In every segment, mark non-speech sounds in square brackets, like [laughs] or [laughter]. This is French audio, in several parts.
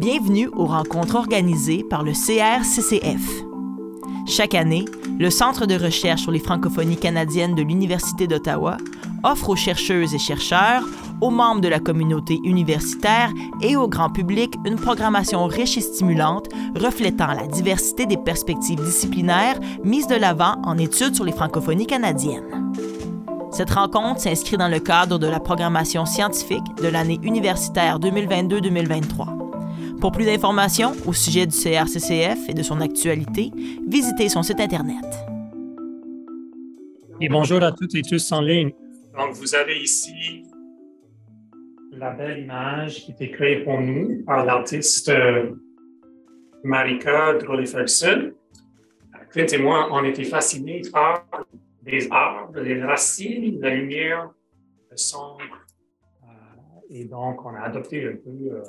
Bienvenue aux rencontres organisées par le CRCCF. Chaque année, le Centre de recherche sur les francophonies canadiennes de l'Université d'Ottawa offre aux chercheuses et chercheurs, aux membres de la communauté universitaire et au grand public une programmation riche et stimulante reflétant la diversité des perspectives disciplinaires mises de l'avant en études sur les francophonies canadiennes. Cette rencontre s'inscrit dans le cadre de la programmation scientifique de l'année universitaire 2022-2023. Pour plus d'informations au sujet du CRCCF et de son actualité, visitez son site Internet. Et bonjour à toutes et tous en ligne. Donc, vous avez ici la belle image qui a été créée pour nous par l'artiste euh, Marika Drolly-Ferguson. Clint et moi, on était fascinés par les arbres, les racines, la lumière, le son. Euh, et donc, on a adopté un peu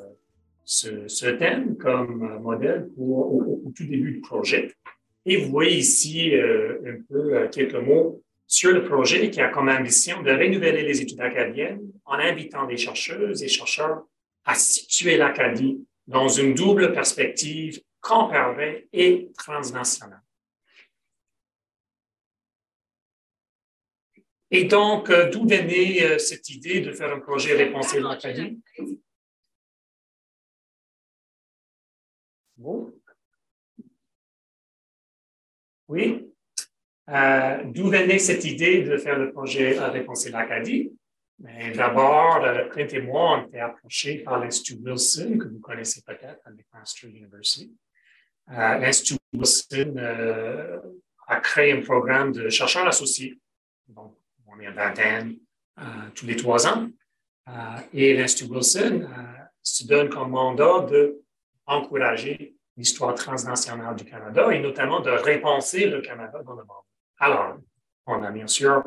ce, thème comme euh, modèle au, tout début du projet. Et vous voyez ici euh, un peu euh, quelques mots sur le projet qui a comme ambition de renouveler les études acadiennes en invitant des chercheuses et chercheurs à situer l'Acadie dans une double perspective comparée et transnationale. Et donc, d'où venait cette idée de faire un projet Réponse l'Acadie? Oui. Euh, d'où venait cette idée de faire le projet à Réponse l'Acadie? D'abord, Clint et moi, on été approchés par l'Institut Wilson, que vous connaissez peut-être à McMaster University. Euh, L'Institut Wilson euh, a créé un programme de chercheurs associés. Donc, on est une vingtaine tous les trois ans. et l'Institut Wilson se donne comme mandat de encourager l'histoire transnationale du Canada et notamment de répenser le Canada dans le monde. Alors, on a bien sûr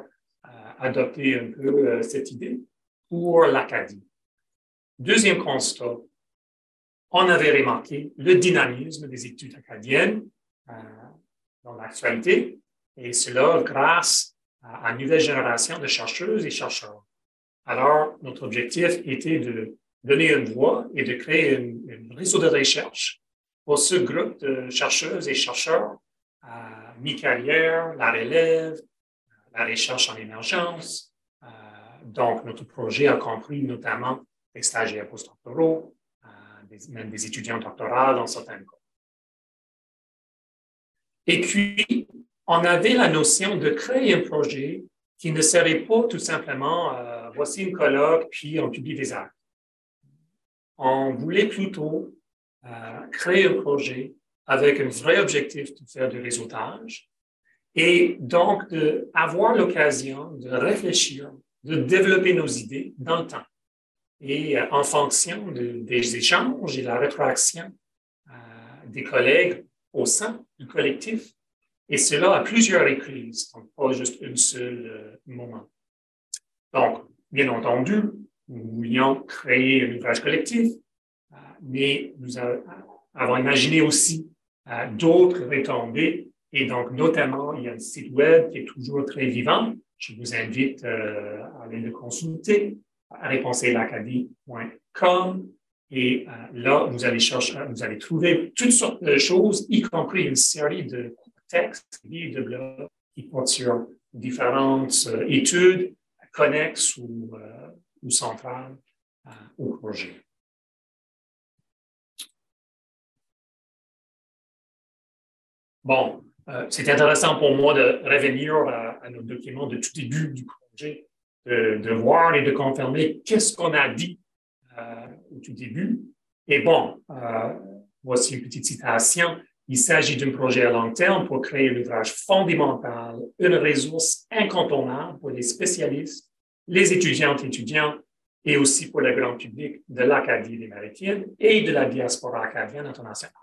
euh, adopté un peu euh, cette idée pour l'Acadie. Deuxième constat, on avait remarqué le dynamisme des études acadiennes euh, dans l'actualité, et cela grâce à, une nouvelle génération de chercheuses et chercheurs. Alors, notre objectif était de donner une voix et de créer un réseau de recherche pour ce groupe de chercheuses et chercheurs à mi-carrière, la relève, la recherche en émergence. Euh, donc, notre projet a compris notamment des stagiaires postdoctoraux, euh, même des étudiants doctoraux dans certains cas. Et puis, on avait la notion de créer un projet qui ne serait pas tout simplement euh, voici une colloque, puis on publie des actes on voulait plutôt euh, créer un projet avec un vrai objectif de faire du réseautage et donc d'avoir l'occasion de réfléchir, de développer nos idées dans le temps. Et euh, en fonction des échanges et la rétroaction euh, des collègues au sein du collectif, et cela à plusieurs reprises, donc pas juste un seul moment. Donc, bien entendu, nous voulions créer un ouvrage collectif, euh, mais nous avons imaginé aussi euh, d'autres retombées. Et donc, notamment, il y a un site web qui est toujours très vivant. Je vous invite euh, à aller le consulter, à réponselacadie.com. Et là, vous allez chercher, vous allez trouver toutes sortes de choses, y compris une série de textes, de blogs qui portent sur différentes études connexes ou ou centrale euh, au projet. Bon, euh, c'est intéressant pour moi de revenir à, nos documents de tout début du projet, de, voir et de confirmer qu'est-ce qu'on a dit euh, au tout début. Et bon, voici une petite citation. Il s'agit d'un projet à long terme pour créer un ouvrage fondamental, une ressource incontournable pour les spécialistes les étudiantes et étudiants et aussi pour le grand public de l'Acadie des Maritimes et de la diaspora acadienne internationale.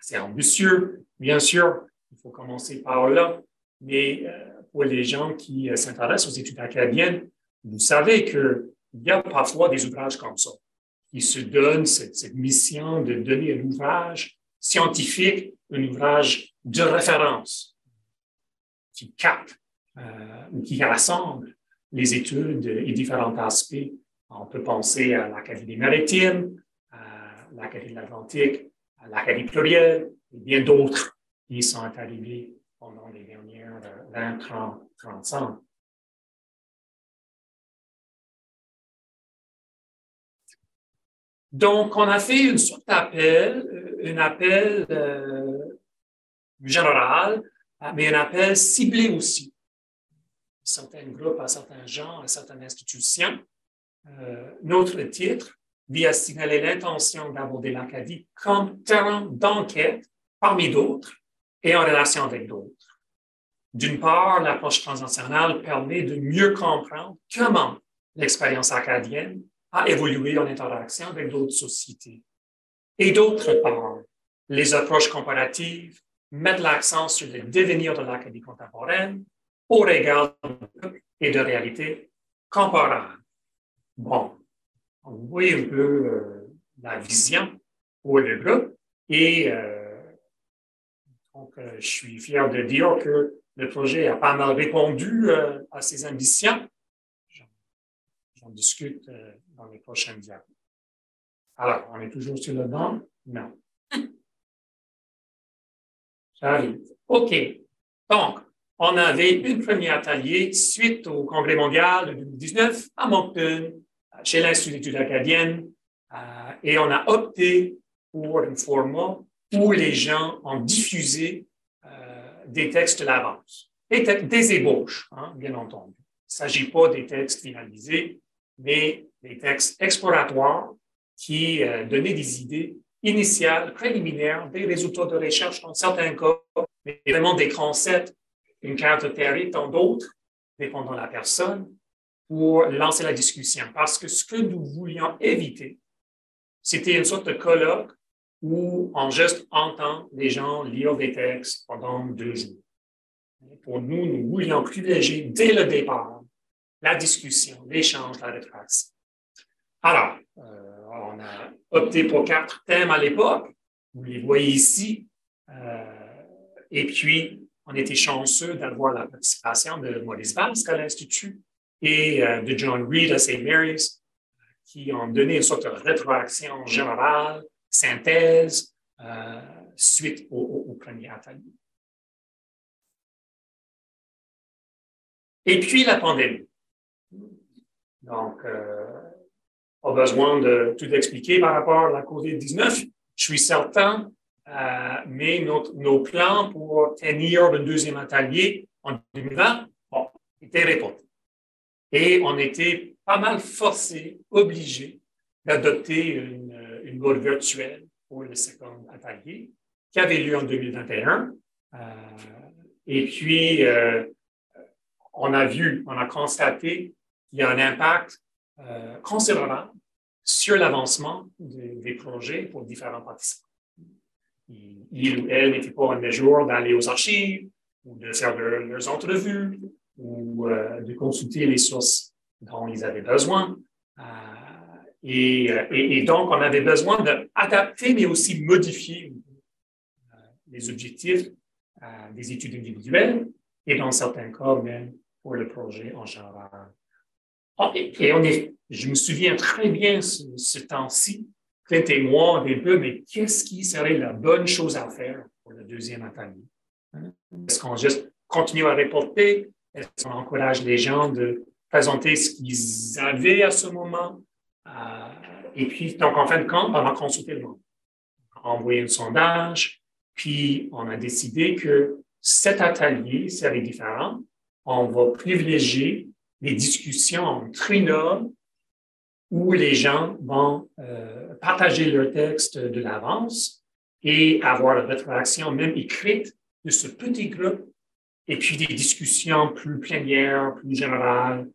C'est ambitieux, bien sûr, il faut commencer par là, mais euh, pour les gens qui euh, s'intéressent aux études acadiennes, vous savez qu'il y a parfois des ouvrages comme ça qui se donnent cette, mission de donner un ouvrage scientifique, un ouvrage de référence qui capte euh, qui rassemble les études et différents aspects. On peut penser à l'Académie maritime, l'Académie de l'Atlantique, l'Académie plurielle et bien d'autres qui sont arrivés pendant les dernières 20, 30, 30 ans. Donc, on a fait une sorte d'appel, euh, un appel euh, général, mais un appel ciblé aussi. Certains groupes, à certains gens, à certaines institutions. Euh, notre titre vient signaler l'intention d'aborder l'Acadie comme terrain d'enquête parmi d'autres et en relation avec d'autres. D'une part, l'approche transnationale permet de mieux comprendre comment l'expérience acadienne à évoluer en interaction avec d'autres sociétés. Et d'autre part, les approches comparatives mettent l'accent sur le devenir de l'Acadie contemporaine au regard et de réalités comparables. Bon, vous voyez un peu euh, la vision pour le groupe et euh, donc, euh, je suis fier de dire que le projet a pas mal répondu à ses ambitions. J'en discute dans les prochaines diapos. Alors, on est toujours sur le banc? Non. [laughs] J'arrive. OK. Donc, on avait une premier atelier suite au Congrès mondial de 2019 à Moncton, chez l'Institut d'études acadiennes, euh, et on a opté pour un format où les gens ont diffusé euh, des textes de l'avance, des, des ébauches, hein, bien entendu. Il ne s'agit pas des textes finalisés, mais des textes exploratoires qui euh, donnaient des idées initiales, préliminaires, des résultats de recherche dans certains cas, mais vraiment des concepts, une carte théorique dans d'autres, dépendant de la personne, pour lancer la discussion. Parce que ce que nous voulions éviter, c'était une sorte de colloque où on juste entend les gens lire des textes pendant deux jours. Pour nous, nous voulions privilégier dès le départ la discussion, l'échange, la rétraction. Alors, euh, on a opté pour quatre thèmes à l'époque. Vous les voyez ici. Euh, et puis, on était chanceux d'avoir la participation de Maurice Basque à l'Institut et euh, de John Reed à St. Mary's, qui ont donné une sorte de rétroaction générale, synthèse, suite au, premier atelier. Et puis la pandémie. Donc, pas besoin de tout expliquer par rapport à la COVID-19. Je suis certain, euh, mais nos plans pour tenir le deuxième atelier en 2020 bon, étaient répondus. Et on était pas mal forcés, obligés d'adopter une, une mode virtuelle pour le second atelier qui avait lieu en 2021. Euh, et puis, euh, on a vu, on a constaté qu'il y a un impact considérable sur l'avancement des projets pour différents participants. Il ou elle n'était pas en mesure d'aller aux archives ou de faire leurs entrevues ou euh, de consulter les sources dont ils avaient besoin. Euh, et, et, donc, on avait besoin d'adapter, mais aussi modifier les objectifs des études individuelles et dans certains cas même pour le projet en général. Ah, et, on est, je me souviens très bien ce, temps-ci, Clint et moi, des peu, mais qu'est-ce qui serait la bonne chose à faire pour le deuxième atelier? Hein? Est-ce qu'on juste continue à reporter? Est-ce qu'on encourage les gens de présenter ce qu'ils avaient à ce moment? Euh, et puis, donc, en fin de compte, on a consulté le monde. On a envoyé un sondage, puis on a décidé que cet atelier serait différent. On va privilégier des discussions en trinôme où les gens vont euh, partager leur texte de l'avance et avoir la rétroaction même écrite de ce petit groupe et puis des discussions plus plénières, plus générales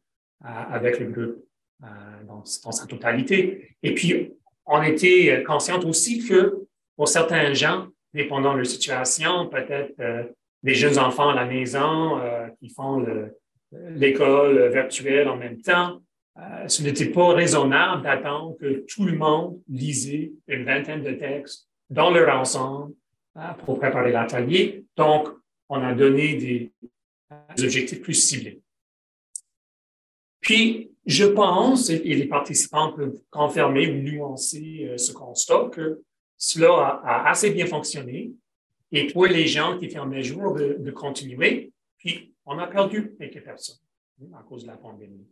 euh, avec le groupe euh, dans, sa totalité. Et puis, on était conscient aussi que pour certains gens, dépendant de leur situation, peut-être des jeunes enfants à la maison qui font le, l'école virtuelle en même temps, euh, ce n'était pas raisonnable d'attendre que tout le monde lisait une vingtaine de textes dans leur ensemble euh, pour préparer l'atelier. Donc, on a donné des, objectifs plus ciblés. Puis, je pense, et les participants peuvent confirmer ou nuancer ce constat, que cela a, assez bien fonctionné. Et pour les gens qui étaient en mesure de, de continuer, puis on a perdu quelques personnes à cause de la pandémie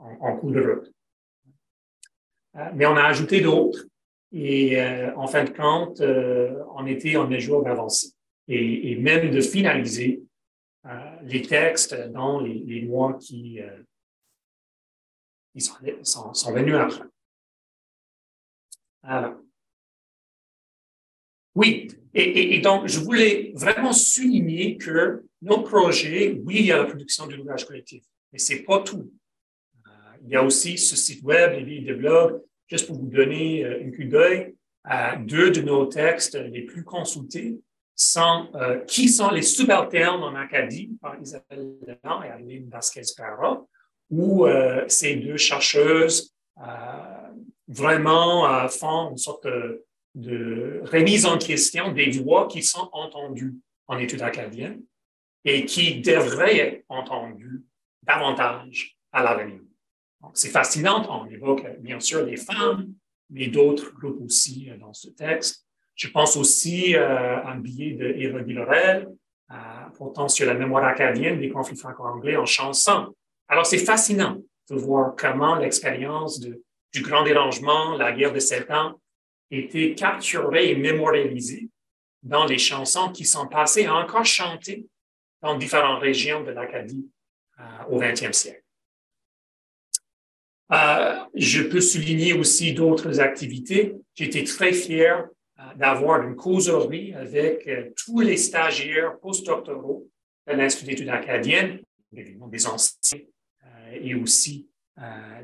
en, en cours de route. mais on a ajouté d'autres et euh, en fin de compte, euh, on était en mesure d'avancer et, même de finaliser euh, les textes dans les, les mois qui, qui sont, sont, venus après. Alors. Oui, et, et, donc je voulais vraiment souligner que nos projets, oui, il y a la production de l'ouvrage collectif, mais c'est pas tout. Il y a aussi ce site web, les livres de blog, juste pour vous donner euh, une coup d'œil, à deux de nos textes les plus consultés sont euh, qui sont les subalternes en Acadie par Isabelle Leblanc et Aline Vasquez-Parra, où euh, ces deux chercheuses vraiment font une sorte de, de, remise en question des voix qui sont entendues en études acadiennes et qui devraient être entendues davantage à l'avenir. C'est fascinant. On évoque bien sûr les femmes, mais d'autres groupes aussi euh, dans ce texte. Je pense aussi euh, à un billet de Eva Guillerel, euh, portant sur la mémoire acadienne des conflits franco-anglais en chanson. Alors, c'est fascinant de voir comment l'expérience du grand dérangement, la guerre de sept ans, était capturée et mémorialisée dans les chansons qui sont passées et encore chantées dans différentes régions de l'Acadie au XXe siècle. Euh, je peux souligner aussi d'autres activités. J'étais très fier euh, d'avoir une causerie avec euh, tous les stagiaires postdoctoraux de l'Institut d'études acadiennes, des anciens et aussi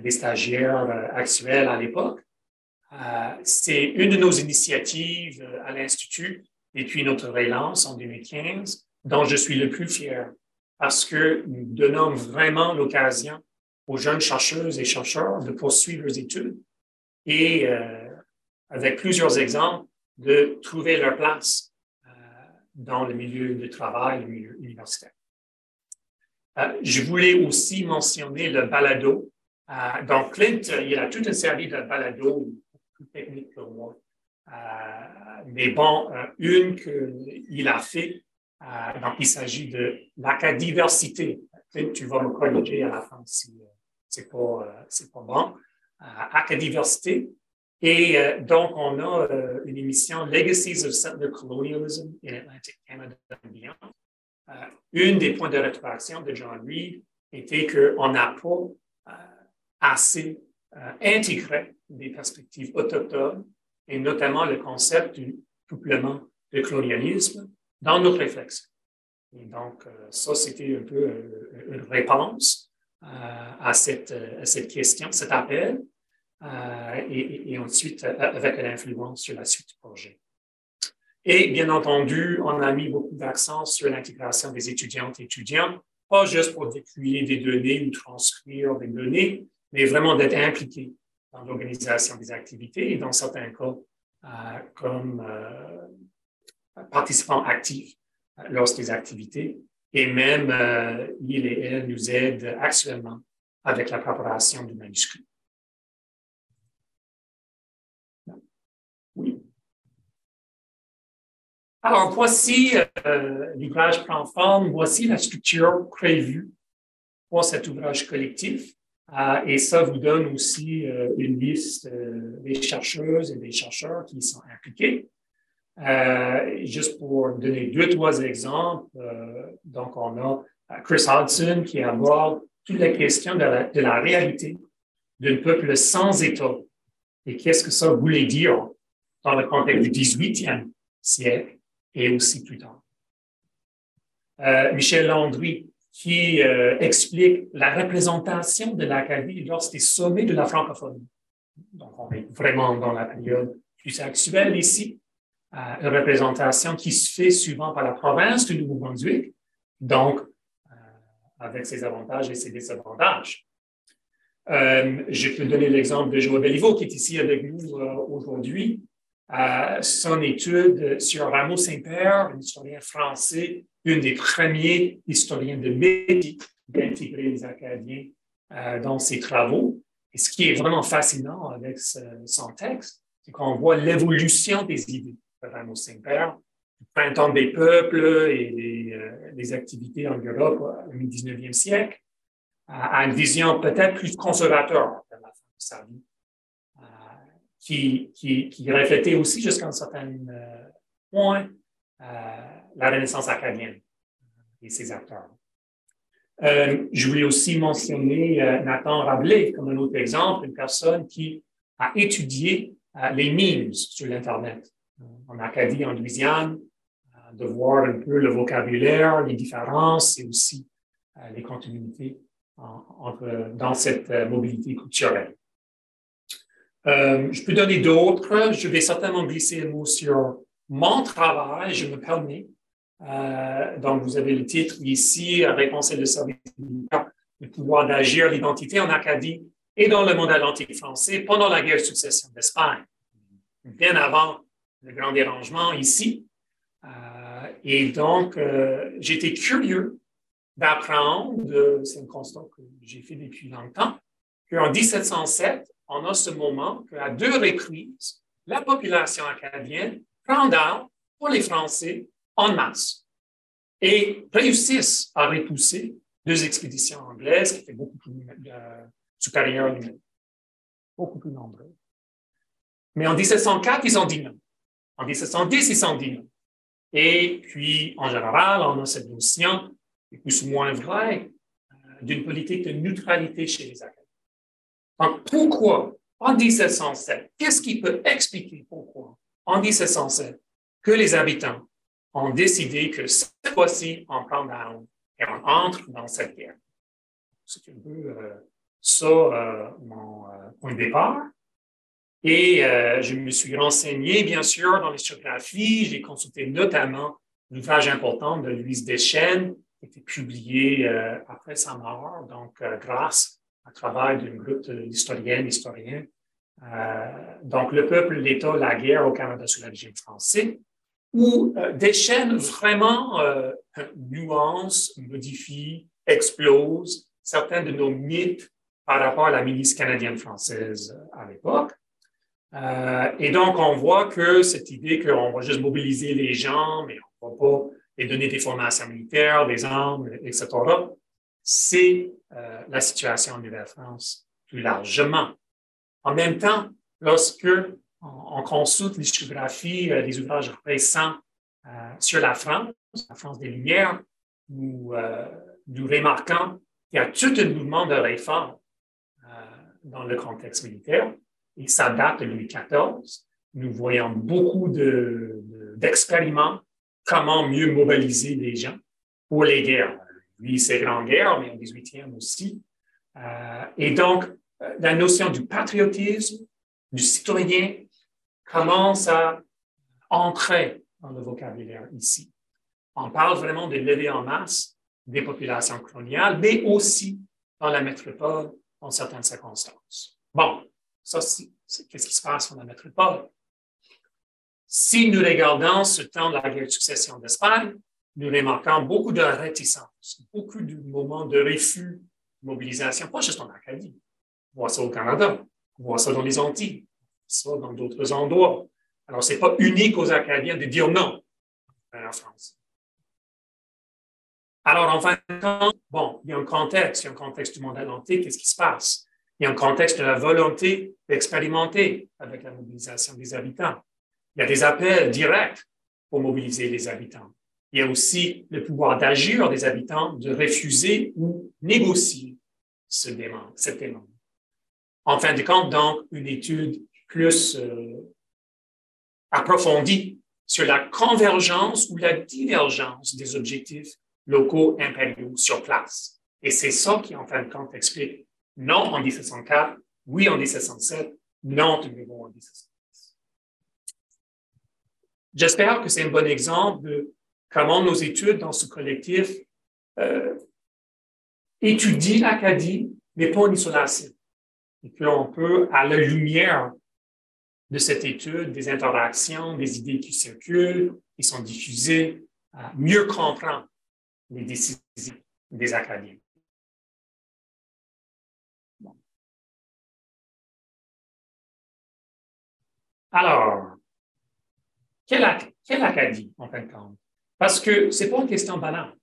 des stagiaires actuels à l'époque. C'est une de nos initiatives à l'Institut depuis notre relance en 2015 dont je suis le plus fier parce que nous donnons vraiment l'occasion aux jeunes chercheuses et chercheurs de poursuivre leurs études et, euh, avec plusieurs exemples, de trouver leur place euh, dans le milieu de travail, le milieu universitaire. Euh, je voulais aussi mentionner le balado. Donc, Clint, il a toute une série de balados plus techniques pour moi. Mais bon, une qu'il a fait, donc il s'agit de l'acadiversité. Clint, tu vas me corriger à la fin si c'est pas, euh, pas bon, à diversité. Et euh, donc, on a euh, une émission Legacies of Settler Colonialism in Atlantic Canada and une des points de rétroaction de John Reed était qu'on n'a pas assez intégré des perspectives autochtones et notamment le concept du couplement de colonialisme dans nos réflexions. Et donc, ça, c'était un peu une réponse à, cette, à question, cet appel, euh, et, ensuite euh, avec l'influence sur la suite du projet. Et bien entendu, on a mis beaucoup d'accent sur l'intégration des étudiantes et étudiants, pas juste pour découler des données ou transcrire des données, mais vraiment d'être impliqués dans l'organisation des activités et dans certains cas euh, comme euh, participants actifs euh, lors des activités. Et même, euh, il et elle nous aident actuellement avec la préparation du manuscrit. Oui. Alors, voici, euh, l'ouvrage prend forme, voici la structure prévue pour cet ouvrage collectif. Euh, et ça vous donne aussi euh, une liste euh, des chercheuses et des chercheurs qui sont impliqués. Euh, juste pour donner deux, trois exemples, euh, donc on a euh, Chris Hodgson qui aborde toute la question de la, de la réalité d'un peuple sans État et qu'est-ce que ça voulait dire dans le contexte du 18e siècle et aussi plus tard? Euh, Michel Landry qui euh, explique la représentation de l'Acadie lors des sommets de la francophonie. Donc, on est vraiment dans la période plus actuelle ici une représentation qui se fait souvent par la province du Nouveau-Brunswick, donc euh, avec ses avantages et ses désavantages. Euh, je peux donner l'exemple de Joël Belliveau, qui est ici avec nous euh, aujourd'hui. son étude sur Rameau Saint-Père, un historien français, une des premiers historiens de métier d'intégrer les Acadiens dans ses travaux. Et ce qui est vraiment fascinant avec son texte, c'est qu'on voit l'évolution des idées de Rameau Saint-Père, printemps des peuples et les, activités en Europe au 19e siècle, à une vision peut-être plus conservateur de la fin de sa vie, qui, qui, qui reflétait aussi jusqu'à un certain point la Renaissance acadienne et ses acteurs. Euh, je voulais aussi mentionner euh, Nathan Rabelais comme un autre exemple, une personne qui a étudié euh, les memes sur l'Internet en Acadie, en Louisiane, de voir un peu le vocabulaire, les différences et aussi les continuités dans cette mobilité culturelle. je peux donner d'autres. Je vais certainement glisser un mot sur mon travail, je me permets, euh, donc, vous avez le titre ici, Réponse et le service le pouvoir d'agir, l'identité en Acadie et dans le monde atlantique français pendant la guerre de succession d'Espagne, bien avant le grand dérangement ici. Euh, et donc, euh, j'étais curieux d'apprendre, c'est un constat que j'ai fait depuis longtemps, qu'en 1707, on a ce moment qu'à deux reprises, la population acadienne prend d'armes pour les Français en masse et réussissent à repousser deux expéditions anglaises qui étaient beaucoup plus euh, supérieures, beaucoup plus nombreuses. Mais en 1704, ils ont dit non. En 1710, ils ont dit. Et puis, en général, on a cette notion, plus ou moins vraie, euh, d'une politique de neutralité chez les Acadiens. Donc, pourquoi, en 1707, qu'est-ce qui peut expliquer pourquoi, en 1707, que les habitants ont décidé que cette fois-ci, on prend down et on entre dans cette guerre? C'est un peu euh, ça euh, mon euh, point de départ. Et je me suis renseigné, bien sûr, dans l'historiographie. J'ai consulté notamment l'ouvrage important de Louise Deschênes, qui a été publié après sa mort, donc grâce au travail d'un groupe d'historiennes, historiens. donc, le peuple, l'État, la guerre au Canada sous le régime français où euh, des chaînes vraiment euh, nuancent, modifient, explosent certains de nos mythes par rapport à la milice canadienne-française euh, à l'époque. Euh, et donc, on voit que cette idée qu'on va juste mobiliser les gens, mais on ne va pas les donner des formations militaires, des armes, etc., c'est euh, la situation en Nouvelle-France plus largement. En même temps, lorsque on, consulte l'historiographie des euh, ouvrages récents sur la France, la France des Lumières, nous, nous remarquons qu'il y a tout un mouvement de réforme dans le contexte militaire et ça date de Louis XIV. Nous voyons beaucoup d'expériments, de, comment mieux mobiliser les gens pour les guerres. Lui, c'est Grande Guerre, mais en 18e aussi. et donc, la notion du patriotisme, du citoyen, commence à entrer dans le vocabulaire ici. On parle vraiment de lever en masse des populations coloniales, mais aussi dans la métropole dans certaines circonstances. Bon, ça, c'est qu'est-ce qui se passe dans la métropole? Si nous regardons ce temps de la guerre de succession d'Espagne, nous remarquons beaucoup de réticence, beaucoup de moments de refus, de mobilisation, pas juste en Acadie. On voit ça au Canada, on voit ça dans les Antilles, ça dans d'autres endroits. Alors, ce n'est pas unique aux Acadiens de dire non en France. Alors, en fin de compte, bon, il y a un contexte, il y a un contexte du monde atlantique, qu'est-ce qui se passe? A un contexte de la volonté d'expérimenter avec la mobilisation des habitants. Il y a des appels directs pour mobiliser les habitants. Il y a aussi le pouvoir d'agir des habitants, de refuser ou négocier ce demande, cette demande. En fin de compte, donc, une étude plus euh, approfondie sur la convergence ou la divergence des objectifs locaux impériaux sur place. Et c'est ça qui, en fin de compte, explique non en 1704, oui en 1707, non de nouveau en 1710. J'espère que c'est un bon exemple de comment nos études dans ce collectif euh, étudient l'Acadie, mais pas en isolation. Et qu'on peut, à la lumière de cette étude, des interactions, des idées qui circulent, qui sont diffusées, mieux comprendre les décisions des académiques. Alors, quelle, Acadie, en fin de compte? Parce que ce n'est pas une question banale.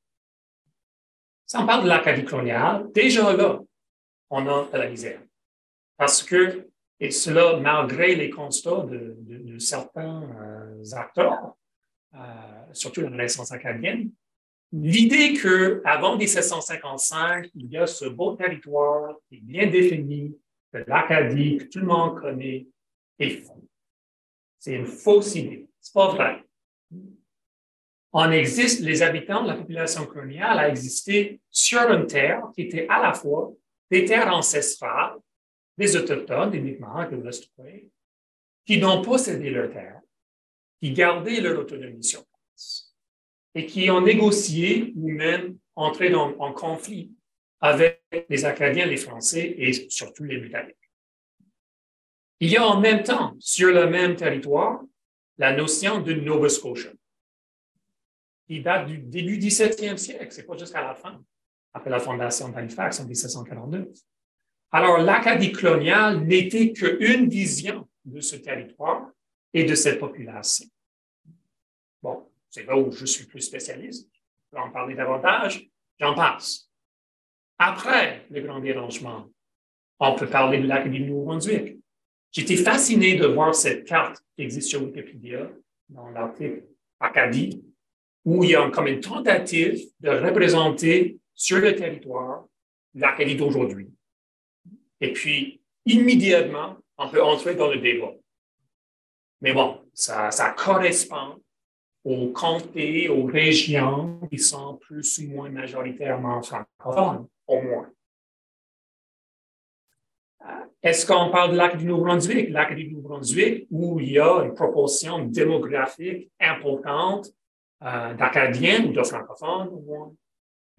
Si on parle de l'Acadie coloniale, déjà là, on a la misère. Parce que, et cela malgré les constats de, certains euh, acteurs, euh, surtout la Renaissance acadienne, l'idée qu'avant 1755, il y a ce beau territoire qui est bien défini, de l'Acadie, que tout le monde connaît, est faux. C'est une fausse idée. C'est pas vrai. On existe, les habitants de la population coloniale a existé sur une terre qui était à la fois des terres ancestrales, des autochtones, des Mi'kmaq, des Westway, qui n'ont pas cédé leur terre, qui gardaient leur autonomie sur place et qui ont négocié ou même entré en conflit avec les Acadiens, les Français et surtout les Britanniques. Il y a en même temps, sur le même territoire, la notion de Nova Scotia, qui date du début du 17e siècle, c'est pas jusqu'à la fin, après la fondation d'Halifax en 1742. Alors, l'Acadie coloniale n'était qu'une vision de ce territoire et de cette population. Bon, c'est là où je suis plus spécialiste. Je vais en parler davantage. J'en passe. Après le grand dérangement, on peut parler de l'Acadie de Nouveau-Brunswick. J'étais fasciné de voir cette carte qui existe sur Wikipédia, dans l'article Acadie, où il y a comme une tentative de représenter sur le territoire l'Acadie d'aujourd'hui. Et puis, immédiatement, on peut entrer dans le débat. Mais bon, ça, ça correspond aux comtés, aux régions qui sont plus ou moins majoritairement francophones, au moins. Est-ce qu'on parle de lac du Nouveau-Brunswick? Lac du Nouveau-Brunswick, où il y a une proportion démographique importante euh, d'Acadiens ou de francophones, au moins,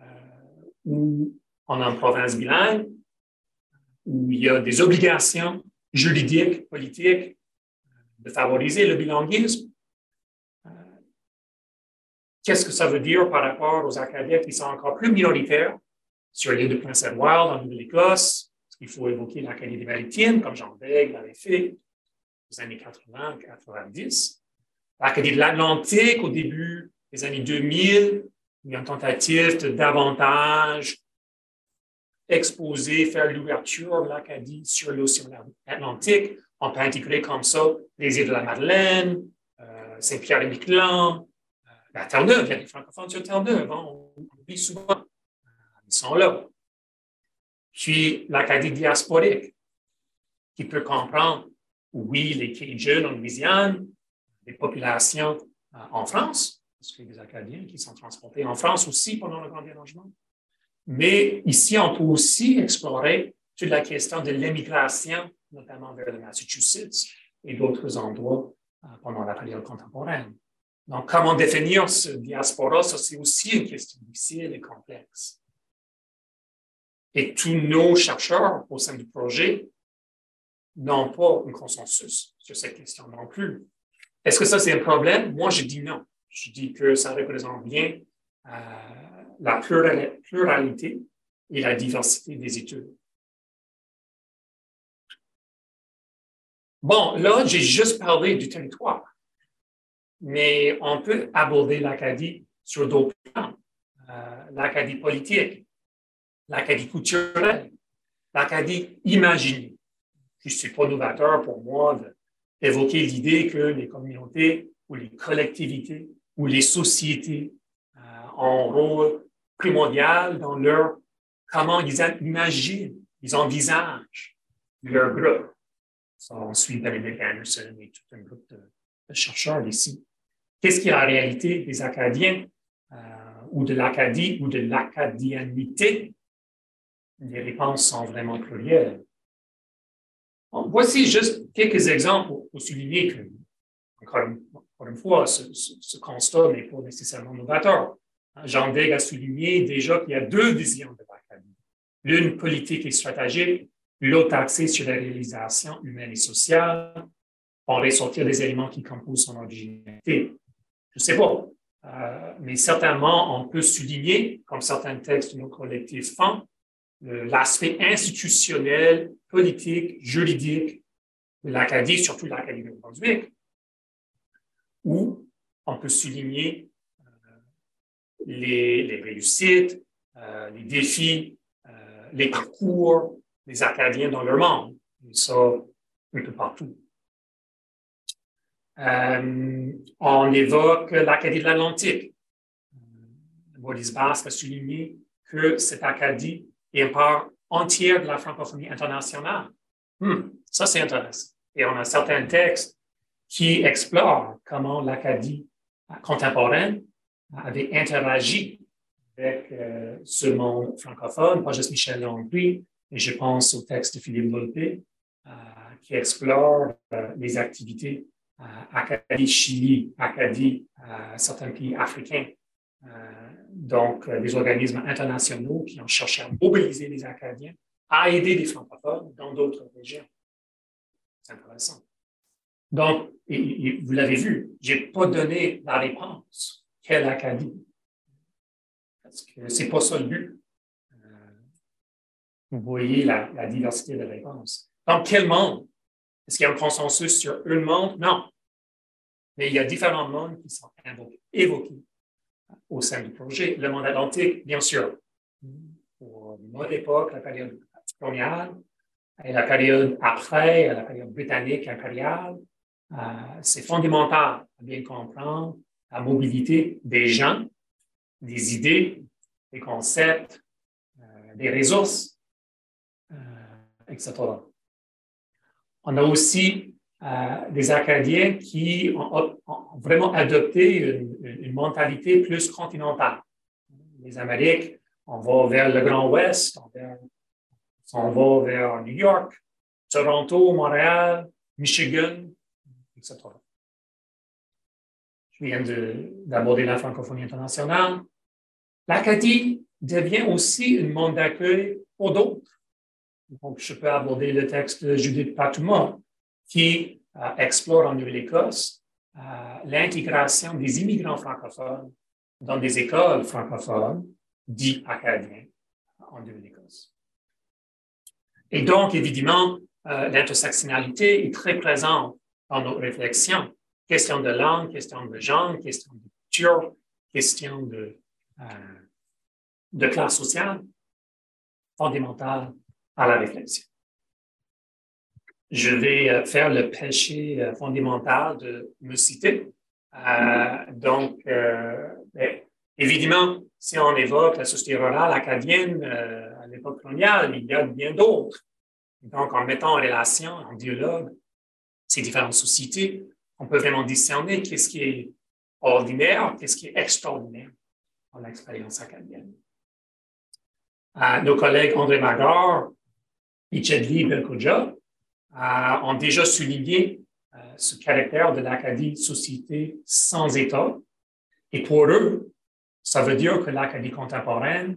euh, où on a une province bilingue, où il y a des obligations juridiques, politiques, de favoriser le bilinguisme. Euh, qu'est-ce que ça veut dire par rapport aux Acadiens qui sont encore plus minoritaires sur l'île de Prince Edward, en Nouvelle-Écosse, il faut évoquer l'Acadie maritime, comme Jean Bègue l'avait fait aux années 80-90. L'Acadie de l'Atlantique, au début des années 2000, il y a une tentative de davantage exposer, faire l'ouverture de l'Acadie sur l'océan Atlantique. On peut intégrer comme ça les îles de la Madeleine, euh, Saint-Pierre-et-Miquelon, euh, la Terre-Neuve. Il y a des francophones sur Terre-Neuve, hein, on oublie souvent. Euh, ils sont là puis l'Acadie diasporique, qui peut comprendre, oui, les Cajuns en Louisiane, les populations euh, en France, parce qu'il y a des Acadiens qui sont transportés en France aussi pendant le Grand Dérangement. Mais ici, on peut aussi explorer toute la question de l'émigration, notamment vers le Massachusetts et d'autres endroits euh, pendant la période contemporaine. Donc, comment définir ce diaspora, ça c'est aussi une question difficile et complexe. Et tous nos chercheurs au sein du projet n'ont pas un consensus sur cette question non plus. Est-ce que ça, c'est un problème? Moi, je dis non. Je dis que ça représente bien euh, la pluralité et la diversité des études. Bon, là, j'ai juste parlé du territoire, mais on peut aborder l'Acadie sur d'autres plans. Euh, L'Acadie politique, l'Acadie culturelle, l'Acadie imaginée. Ne suis pas novateur pour moi d'évoquer l'idée que les communautés ou les collectivités ou les sociétés euh, ont un rôle primordial dans leur comment ils imaginent, ils envisagent leur groupe. Ça, on suit Benedict Anderson et tout un groupe de, chercheurs ici. Qu'est-ce qui est la réalité des Acadiens euh, ou de l'Acadie ou de l'acadianité? Les réponses sont vraiment plurielles. voici juste quelques exemples pour, souligner que, encore une, fois, ce, constat n'est pas nécessairement novateur. Jean Degg a souligné déjà qu'il y a deux visions de l'Acadie. L'une politique et stratégique, l'autre axée sur la réalisation humaine et sociale, pour ressortir des éléments qui composent son originalité. Je ne sais pas, euh, mais certainement, on peut souligner, comme certains textes de nos collectifs font, l'aspect institutionnel, politique, juridique de l'Acadie, surtout l'Acadie de Brunswick, où on peut souligner les, les, réussites, les défis, les parcours des Acadiens dans leur monde. Et ça, un peu partout. Euh, on évoque l'Acadie de l'Atlantique. Maurice Basque a souligné que cette Acadie est une part entière de la francophonie internationale. Hmm, ça, c'est intéressant. Et on a certains textes qui explorent comment l'Acadie contemporaine avait interagi avec euh, ce monde francophone, pas juste Michel Landry, mais je pense au texte de Philippe Volpe, euh, qui explore euh, les activités Acadie Chili, Acadie certains pays africains. Donc, des organismes internationaux qui ont cherché à mobiliser les Acadiens, à aider les francophones dans d'autres régions. C'est intéressant. Donc, vous l'avez vu, je n'ai pas donné la réponse. Quelle Acadie? Parce que ce n'est pas ça le but. Euh, vous voyez la, la, diversité de réponses. Dans quel monde? Est-ce qu'il y a un consensus sur un monde? Non. Mais il y a différents mondes qui sont évoqués au sein du projet. Le monde atlantique, bien sûr. Pour notre époque, la période coloniale, et la période après, la période britannique impériale, euh, c'est fondamental à bien comprendre la mobilité des gens, des idées, des concepts, euh, des ressources, euh, etc. On a aussi des Acadiens qui ont, vraiment adopté une, mentalité plus continentale. Les Amériques, on va vers le Grand Ouest, on va vers New York, Toronto, Montréal, Michigan, etc. Je viens d'aborder la francophonie internationale. L'Acadie devient aussi un monde d'accueil pour d'autres. Donc, je peux aborder le texte de Judith Patouma qui euh, explore en Nouvelle-Écosse euh, l'intégration des immigrants francophones dans des écoles francophones dites acadiennes en Nouvelle-Écosse. Et donc, évidemment, euh, l'intersectionnalité est très présente dans nos réflexions. Question de langue, question de genre, question de culture, question de, euh, de classe sociale, fondamentale à la réflexion. Je vais euh, faire le péché euh, fondamental de me citer. donc, ben, évidemment, si on évoque la société rurale acadienne à l'époque coloniale, il y a bien d'autres. Donc, en mettant en relation, en dialogue, ces différentes sociétés, on peut vraiment discerner qu'est-ce qui est ordinaire, qu'est-ce qui est extraordinaire dans l'expérience acadienne. Euh, nos collègues André Magor et Chedli Belkoja euh, ont déjà souligné euh, ce caractère de l'Acadie société sans État. Et pour eux, ça veut dire que l'Acadie contemporaine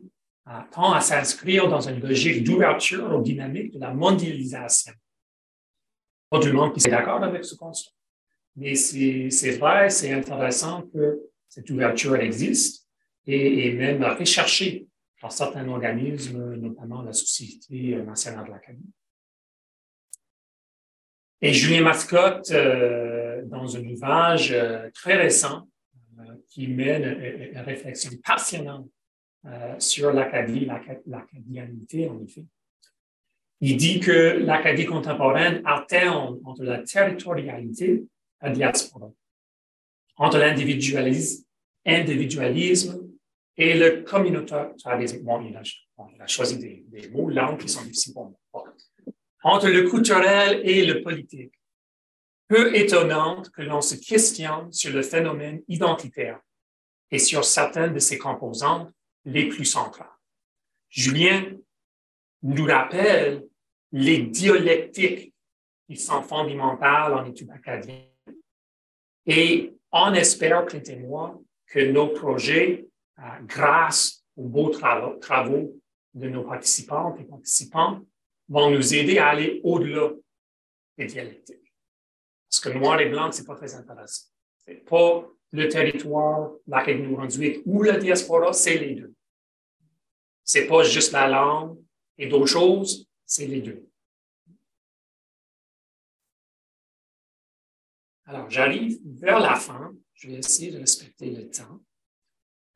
tend à s'inscrire dans une logique d'ouverture aux dynamiques de la mondialisation pas tout le monde qui est d'accord avec ce constat. Mais c'est vrai, c'est intéressant que cette ouverture existe et, et même recherchée par certains organismes, notamment la Société nationale de l'Académie. Et Julien Mascotte, euh, dans un ouvrage euh, très récent, euh, qui mène une, réflexion passionnante sur l'Acadie, l'acadianité, en effet, il dit que l'Acadie contemporaine alterne entre la territorialité et la diaspora, entre l'individualisme individualisme et le communautarisme. Bon, il a, choisi des, mots langues qui sont difficiles pour moi. Entre le culturel et le politique. Peu étonnante que l'on se questionne sur le phénomène identitaire et sur certaines de ses composantes les plus centrales. Julien nous rappelle les dialectiques qui sont fondamentales en études acadiennes. Et on espère, et moi, que nos projets, euh, grâce aux beaux travaux, de nos participantes et participants, vont nous aider à aller au-delà des dialectiques. Parce que noir et blanc, c'est pas très intéressant. C'est pas le territoire, l'Acadie Nouveau-Brunswick ou la diaspora, c'est les deux. C'est pas juste la langue et d'autres choses, c'est les deux. Alors, j'arrive vers la fin. Je vais essayer de respecter le temps.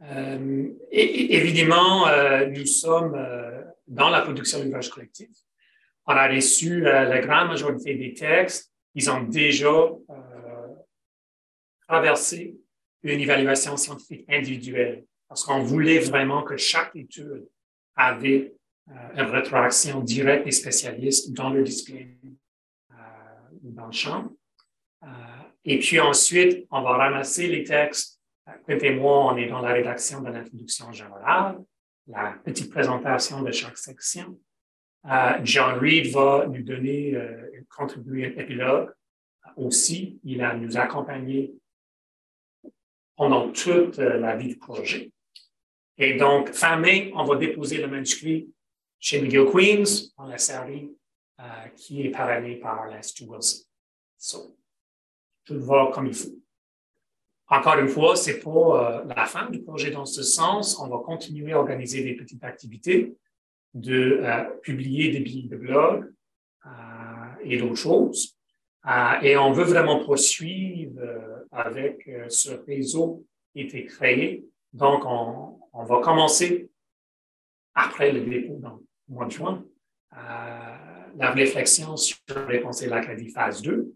Euh, et, évidemment, euh, nous sommes euh, dans la production d'ouvrages collectifs. On a reçu la grande majorité des textes. Ils ont déjà traversé une évaluation scientifique individuelle parce qu'on voulait vraiment que chaque étude avait une rétroaction directe des spécialistes dans le discipline ou dans le champ. et puis ensuite, on va ramasser les textes Quint et moi, on est dans la rédaction de l'introduction générale, la petite présentation de chaque section. John Reed va nous donner, euh, contribuer un épilogue aussi. Il a nous accompagné pendant toute euh, la vie du projet. Et donc, fin mai, on va déposer le manuscrit chez McGill Queens dans la série euh, qui est parrainée par l'Institut Wilson. So, tout va comme il faut. Encore une fois, c'est pas euh, la fin du projet dans ce sens. On va continuer à organiser des petites activités, de euh, publier des billets de blog euh, et d'autres choses. et on veut vraiment poursuivre avec ce réseau qui a été créé. Donc, on, va commencer après le dépôt dans le mois de juin la réflexion sur les conseils de l'Acadie phase 2.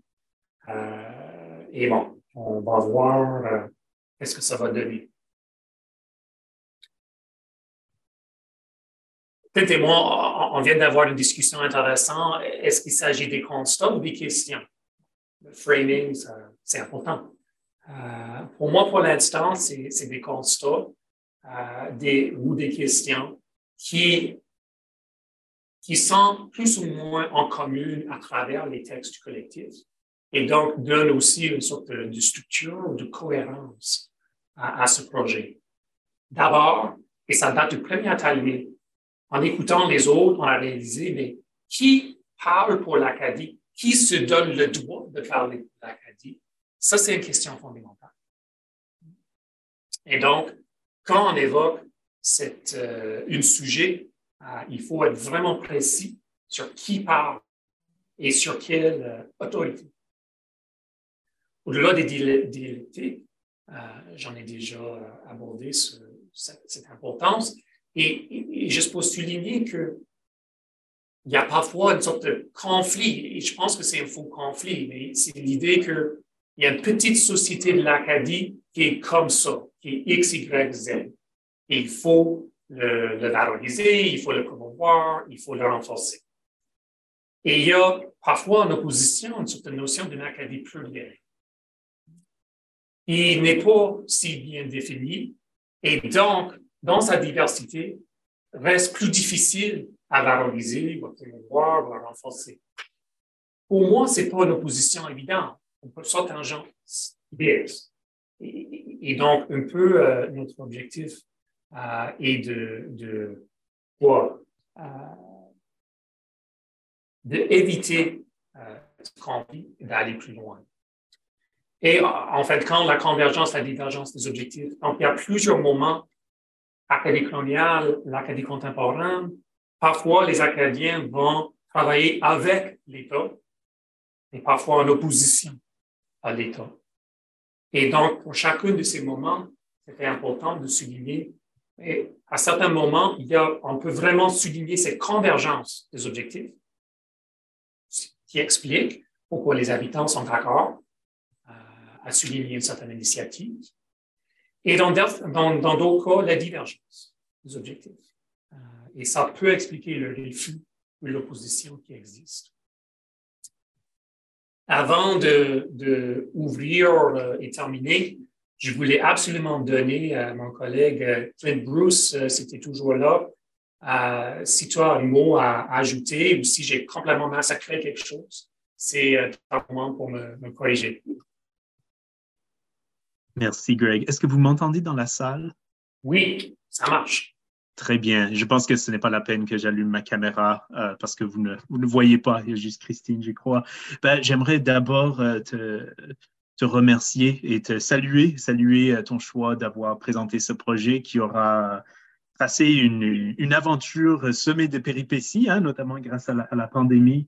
et bon, on va voir euh, qu'est-ce que ça va donner. Peut-être moi, on vient d'avoir une discussion intéressante. Est-ce qu'il s'agit des constats ou des questions? Le framing, c'est important. Euh, pour moi, pour l'instant, c'est des constats euh, ou des questions qui, qui sont plus ou moins en commune à travers les textes du collectif et donc donne aussi une sorte de, structure ou de cohérence à, ce projet. D'abord, et ça date du premier atelier, en écoutant les autres, on a réalisé, mais qui parle pour l'Acadie? Qui se donne le droit de parler pour l'Acadie? Ça, c'est une question fondamentale. Et donc, quand on évoque cette, euh, sujet, euh, il faut être vraiment précis sur qui parle et sur quelle euh, autorité. Au-delà des dialectiques, j'en ai déjà abordé cette, importance. Et, juste pour souligner qu'il y a parfois une sorte de conflit, et je pense que c'est un faux conflit, mais c'est l'idée qu'il y a une petite société de l'Acadie qui est comme ça, qui est X, Y, Z. Et il faut le, valoriser, il faut le promouvoir, il faut le renforcer. Et il y a parfois en opposition une certaine notion d'une Acadie plurielle il n'est pas si bien défini et donc, dans sa diversité, reste plus difficile à valoriser, à promouvoir, à renforcer. Pour moi, c'est pas une opposition évidente. On peut sortir un genre et, donc, un peu euh, notre objectif euh, est de, de? Euh, d'éviter euh, ce conflit d'aller plus loin. Et en fait, quand la convergence, la divergence des objectifs. Donc, il y a plusieurs moments, Acadie coloniale, l'Acadie contemporaine. Parfois, les Acadiens vont travailler avec l'État et parfois en opposition à l'État. Et donc, pour chacun de ces moments, c'était important de souligner. Et à certains moments, il y a, on peut vraiment souligner cette convergence des objectifs, qui explique pourquoi les habitants sont d'accord à souligner une certaine initiative. Et dans d'autres dans, cas, la divergence des objectifs. Euh, et ça peut expliquer le refus ou l'opposition qui existe. Avant de, de ouvrir euh, et terminer, je voulais absolument donner à mon collègue euh, Clint Bruce, c'était toujours là, si tu as un mot à, ajouter ou si j'ai complètement massacré quelque chose, c'est un moment pour me corriger. Merci, Greg. Est-ce que vous m'entendez dans la salle? Oui, ça marche. Très bien. Je pense que ce n'est pas la peine que j'allume ma caméra euh, parce que vous ne, vous ne voyez pas. Il y a juste Christine, je crois. Ben, J'aimerais d'abord euh, te, te, remercier et te saluer, saluer euh, ton choix d'avoir présenté ce projet qui aura tracé une, une aventure semée de péripéties, hein, notamment grâce à la, à la pandémie.